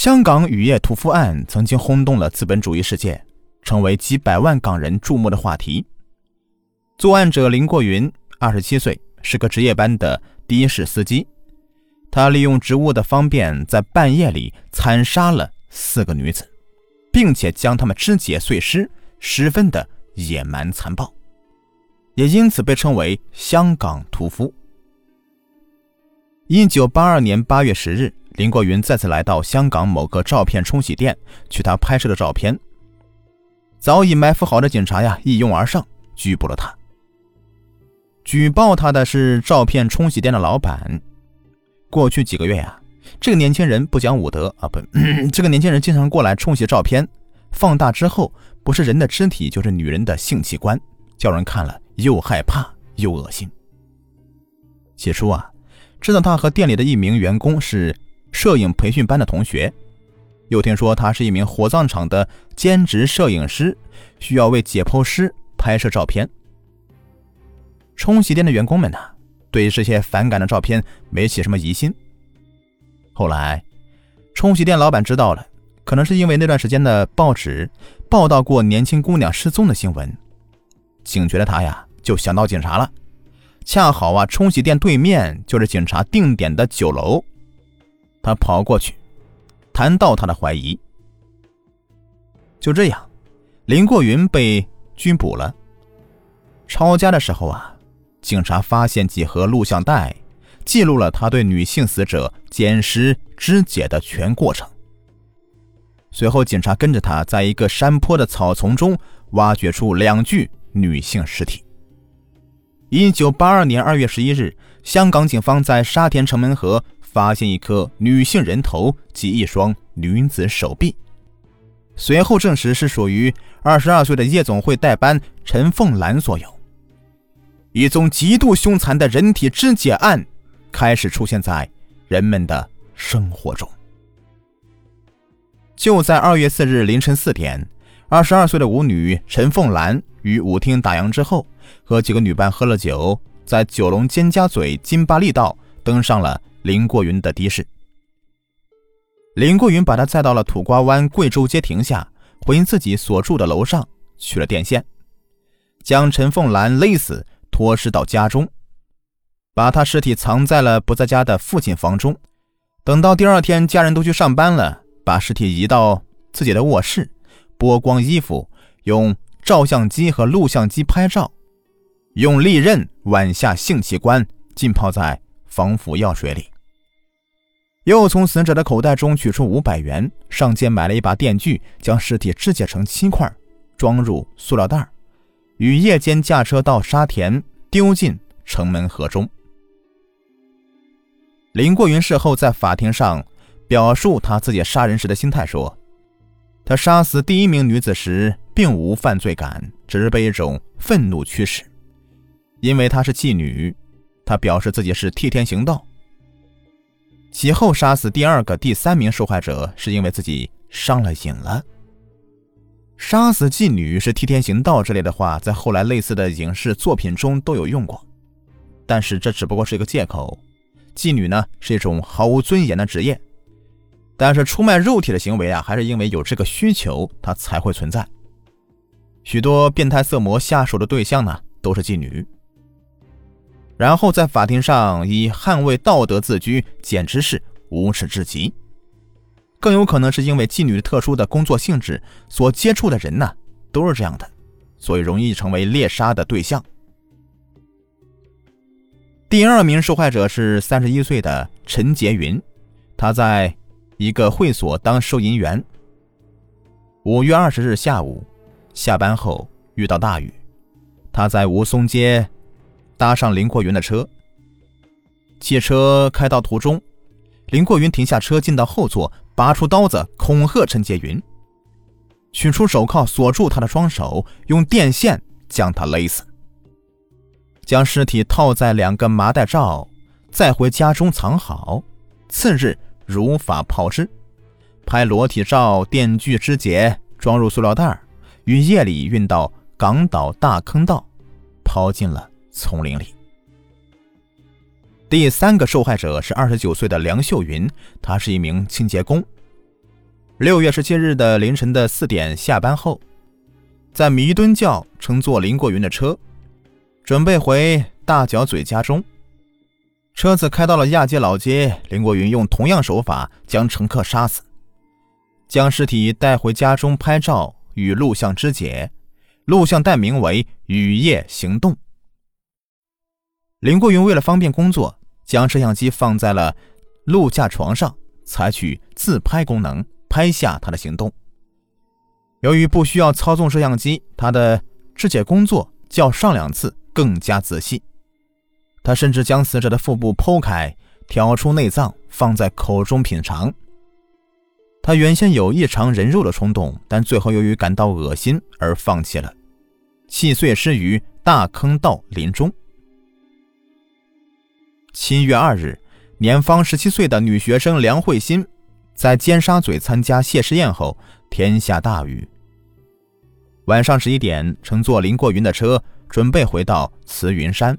香港雨夜屠夫案曾经轰动了资本主义世界，成为几百万港人注目的话题。作案者林过云，二十七岁，是个值夜班的的士司机。他利用职务的方便，在半夜里惨杀了四个女子，并且将她们肢解碎尸，十分的野蛮残暴，也因此被称为“香港屠夫”。一九八二年八月十日。林国云再次来到香港某个照片冲洗店，取他拍摄的照片。早已埋伏好的警察呀，一拥而上，拘捕了他。举报他的是照片冲洗店的老板。过去几个月呀，这个年轻人不讲武德啊，不，这个年轻人经常过来冲洗照片，放大之后不是人的肢体，就是女人的性器官，叫人看了又害怕又恶心。起初啊，知道他和店里的一名员工是。摄影培训班的同学，又听说他是一名火葬场的兼职摄影师，需要为解剖师拍摄照片。冲洗店的员工们呢，对这些反感的照片没起什么疑心。后来，冲洗店老板知道了，可能是因为那段时间的报纸报道过年轻姑娘失踪的新闻，警觉的他呀，就想到警察了。恰好啊，冲洗店对面就是警察定点的酒楼。他跑过去，谈到他的怀疑。就这样，林过云被拘捕了。抄家的时候啊，警察发现几盒录像带，记录了他对女性死者捡尸肢解的全过程。随后，警察跟着他在一个山坡的草丛中挖掘出两具女性尸体。一九八二年二月十一日，香港警方在沙田城门河。发现一颗女性人头及一双女子手臂，随后证实是属于二十二岁的夜总会代班陈凤兰所有。一宗极度凶残的人体肢解案开始出现在人们的生活中。就在二月四日凌晨四点，二十二岁的舞女陈凤兰于舞厅打烊之后，和几个女伴喝了酒，在九龙尖家咀金巴利道登上了。林过云的的士，林过云把他载到了土瓜湾贵州街停下，回自己所住的楼上，取了电线，将陈凤兰勒死，拖尸到家中，把他尸体藏在了不在家的父亲房中。等到第二天家人都去上班了，把尸体移到自己的卧室，剥光衣服，用照相机和录像机拍照，用利刃剜下性器官，浸泡在。防腐药水里，又从死者的口袋中取出五百元，上街买了一把电锯，将尸体肢解成七块，装入塑料袋，于夜间驾车到沙田，丢进城门河中。林过云事后在法庭上表述他自己杀人时的心态说：“他杀死第一名女子时并无犯罪感，只是被一种愤怒驱使，因为她是妓女。”他表示自己是替天行道。其后杀死第二个、第三名受害者，是因为自己上了瘾了。杀死妓女是替天行道之类的话，在后来类似的影视作品中都有用过，但是这只不过是一个借口。妓女呢是一种毫无尊严的职业，但是出卖肉体的行为啊，还是因为有这个需求，它才会存在。许多变态色魔下手的对象呢，都是妓女。然后在法庭上以捍卫道德自居，简直是无耻至极。更有可能是因为妓女特殊的工作性质，所接触的人呢都是这样的，所以容易成为猎杀的对象。第二名受害者是三十一岁的陈洁云，他在一个会所当收银员。五月二十日下午下班后遇到大雨，他在吴淞街。搭上林过云的车，汽车开到途中，林过云停下车，进到后座，拔出刀子恐吓陈洁云，取出手铐锁住他的双手，用电线将他勒死，将尸体套在两个麻袋罩，再回家中藏好。次日如法炮制，拍裸体照，电锯肢解，装入塑料袋，于夜里运到港岛大坑道，抛进了。丛林里，第三个受害者是二十九岁的梁秀云，她是一名清洁工。六月十七日的凌晨的四点下班后，在弥敦教乘坐林过云的车，准备回大角嘴家中。车子开到了亚街老街，林过云用同样手法将乘客杀死，将尸体带回家中拍照与录像肢解，录像带名为《雨夜行动》。林过云为了方便工作，将摄像机放在了路架床上，采取自拍功能拍下他的行动。由于不需要操纵摄像机，他的肢解工作较上两次更加仔细。他甚至将死者的腹部剖开，挑出内脏放在口中品尝。他原先有异常人肉的冲动，但最后由于感到恶心而放弃了，弃碎尸于大坑道林中。七月二日，年方十七岁的女学生梁慧欣，在尖沙咀参加谢师宴后，天下大雨。晚上十一点，乘坐林过云的车，准备回到慈云山。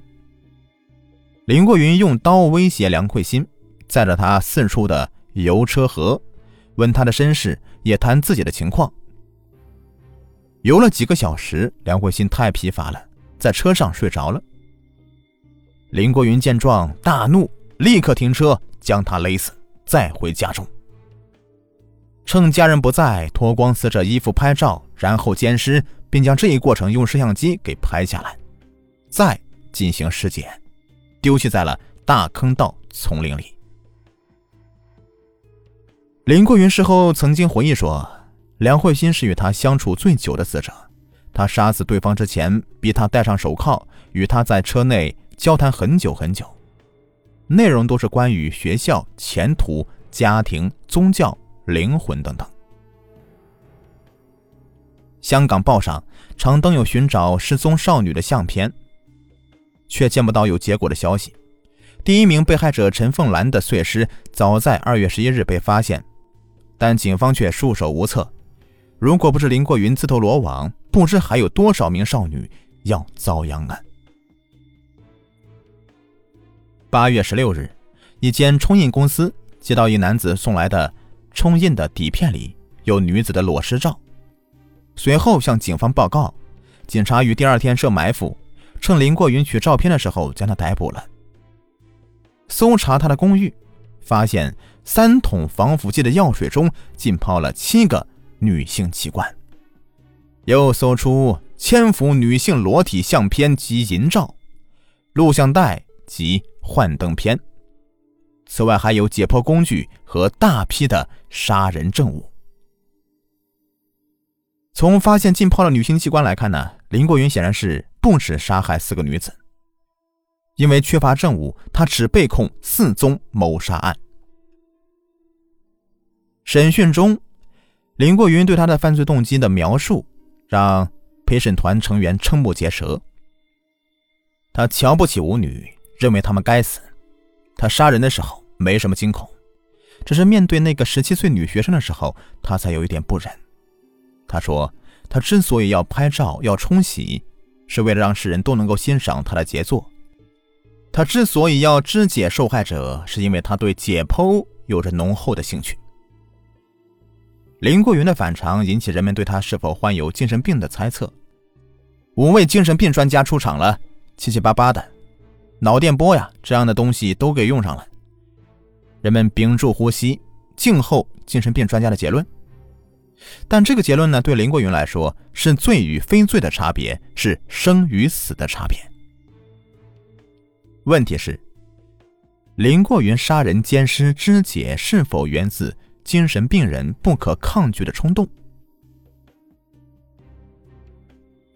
林过云用刀威胁梁慧欣，载着她四处的游车河，问她的身世，也谈自己的情况。游了几个小时，梁慧欣太疲乏了，在车上睡着了。林国云见状大怒，立刻停车将他勒死，再回家中。趁家人不在，脱光死者衣服拍照，然后奸尸，并将这一过程用摄像机给拍下来，再进行尸检，丢弃在了大坑道丛林里。林国云事后曾经回忆说：“梁慧欣是与他相处最久的死者，他杀死对方之前，逼他戴上手铐，与他在车内。”交谈很久很久，内容都是关于学校、前途、家庭、宗教、灵魂等等。香港报上常登有寻找失踪少女的相片，却见不到有结果的消息。第一名被害者陈凤兰的碎尸早在二月十一日被发现，但警方却束手无策。如果不是林过云自投罗网，不知还有多少名少女要遭殃啊！八月十六日，一间冲印公司接到一男子送来的冲印的底片里有女子的裸尸照，随后向警方报告。警察于第二天设埋伏，趁林过云取照片的时候将他逮捕了。搜查他的公寓，发现三桶防腐剂的药水中浸泡了七个女性器官，又搜出千幅女性裸体相片及淫照、录像带及。幻灯片。此外，还有解剖工具和大批的杀人证物。从发现浸泡的女性器官来看呢，林国云显然是不止杀害四个女子。因为缺乏证物，他只被控四宗谋杀案。审讯中，林国云对他的犯罪动机的描述让陪审团成员瞠目结舌。他瞧不起舞女。认为他们该死。他杀人的时候没什么惊恐，只是面对那个十七岁女学生的时候，他才有一点不忍。他说，他之所以要拍照、要冲洗，是为了让世人都能够欣赏他的杰作。他之所以要肢解受害者，是因为他对解剖有着浓厚的兴趣。林过云的反常引起人们对他是否患有精神病的猜测。五位精神病专家出场了，七七八八的。脑电波呀，这样的东西都给用上了。人们屏住呼吸，静候精神病专家的结论。但这个结论呢，对林过云来说是罪与非罪的差别，是生与死的差别。问题是，林过云杀人、奸尸、肢解是否源自精神病人不可抗拒的冲动？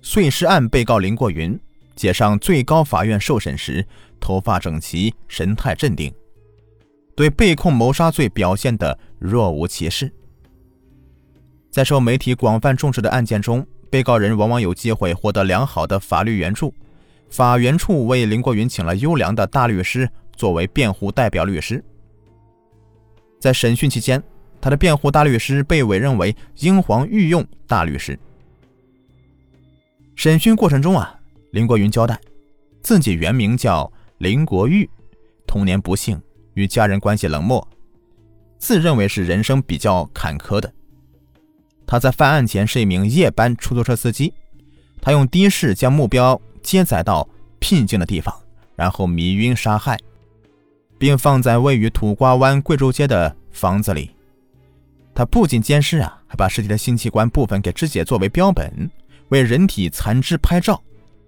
碎尸案被告林过云。解上最高法院受审时，头发整齐，神态镇定，对被控谋杀罪表现得若无其事。在受媒体广泛重视的案件中，被告人往往有机会获得良好的法律援助。法援处为林国云请了优良的大律师作为辩护代表律师。在审讯期间，他的辩护大律师被委任为英皇御用大律师。审讯过程中啊。林国云交代，自己原名叫林国玉，童年不幸，与家人关系冷漠，自认为是人生比较坎坷的，他在犯案前是一名夜班出租车司机，他用的士将目标接载到僻静的地方，然后迷晕杀害，并放在位于土瓜湾贵州街的房子里。他不仅奸尸啊，还把尸体的性器官部分给肢解作为标本，为人体残肢拍照，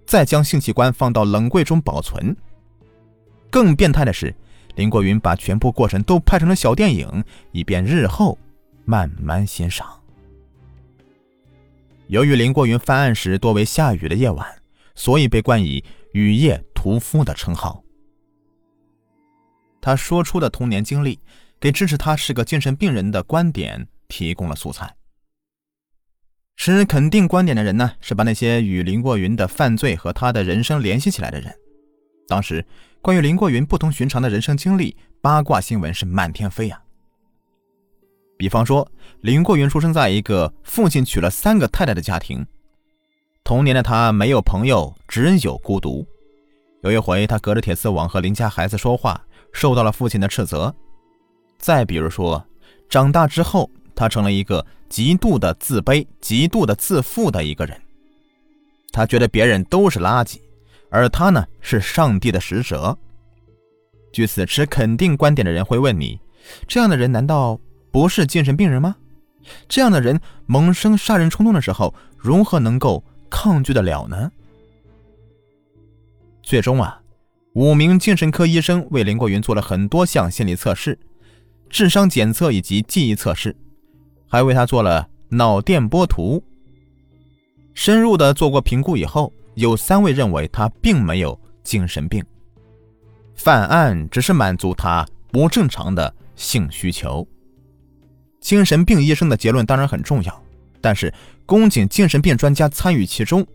再将性器官放到冷柜中保存。更变态的是，林国云把全部过程都拍成了小电影，以便日后慢慢欣赏。由于林国云犯案时多为下雨的夜晚，所以被冠以“雨夜屠夫”的称号。他说出的童年经历。给支持他是个精神病人的观点提供了素材。持肯定观点的人呢，是把那些与林过云的犯罪和他的人生联系起来的人。当时，关于林过云不同寻常的人生经历，八卦新闻是满天飞呀。比方说，林过云出生在一个父亲娶了三个太太的家庭，童年的他没有朋友，只有孤独。有一回，他隔着铁丝网和邻家孩子说话，受到了父亲的斥责。再比如说，长大之后，他成了一个极度的自卑、极度的自负的一个人。他觉得别人都是垃圾，而他呢是上帝的使者。据此持肯定观点的人会问你：这样的人难道不是精神病人吗？这样的人萌生杀人冲动的时候，如何能够抗拒得了呢？最终啊，五名精神科医生为林国云做了很多项心理测试。智商检测以及记忆测试，还为他做了脑电波图。深入的做过评估以后，有三位认为他并没有精神病，犯案只是满足他不正常的性需求。精神病医生的结论当然很重要，但是宫颈精神病专家参与其中，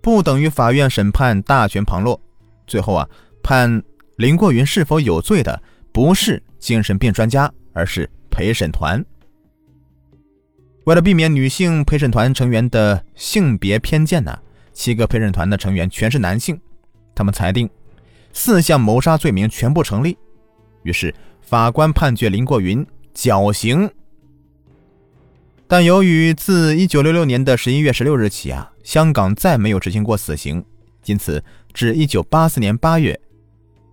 不等于法院审判大权旁落。最后啊，判林过云是否有罪的不是。精神病专家，而是陪审团。为了避免女性陪审团成员的性别偏见呢，七个陪审团的成员全是男性。他们裁定四项谋杀罪名全部成立，于是法官判决林过云绞刑。但由于自一九六六年的十一月十六日起啊，香港再没有执行过死刑，因此至一九八四年八月。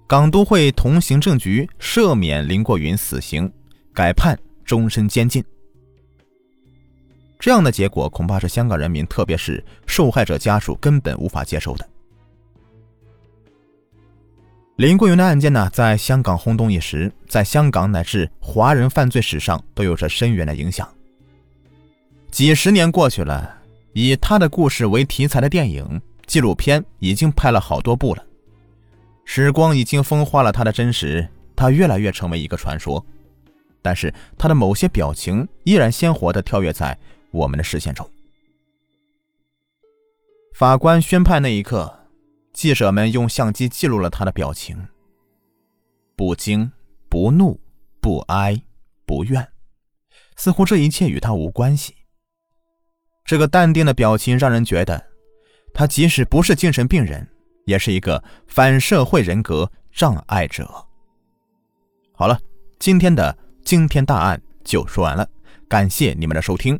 港督会同行政局赦免林过云死刑，改判终身监禁。这样的结果恐怕是香港人民，特别是受害者家属根本无法接受的。林桂云的案件呢，在香港轰动一时，在香港乃至华人犯罪史上都有着深远的影响。几十年过去了，以他的故事为题材的电影、纪录片已经拍了好多部了。时光已经风化了他的真实，他越来越成为一个传说。但是他的某些表情依然鲜活地跳跃在我们的视线中。法官宣判那一刻，记者们用相机记录了他的表情：不惊、不怒、不哀、不怨，似乎这一切与他无关系。这个淡定的表情让人觉得，他即使不是精神病人。也是一个反社会人格障碍者。好了，今天的惊天大案就说完了，感谢你们的收听，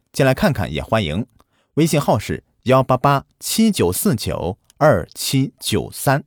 进来看看也欢迎。微信号是幺八八七九四九二七九三。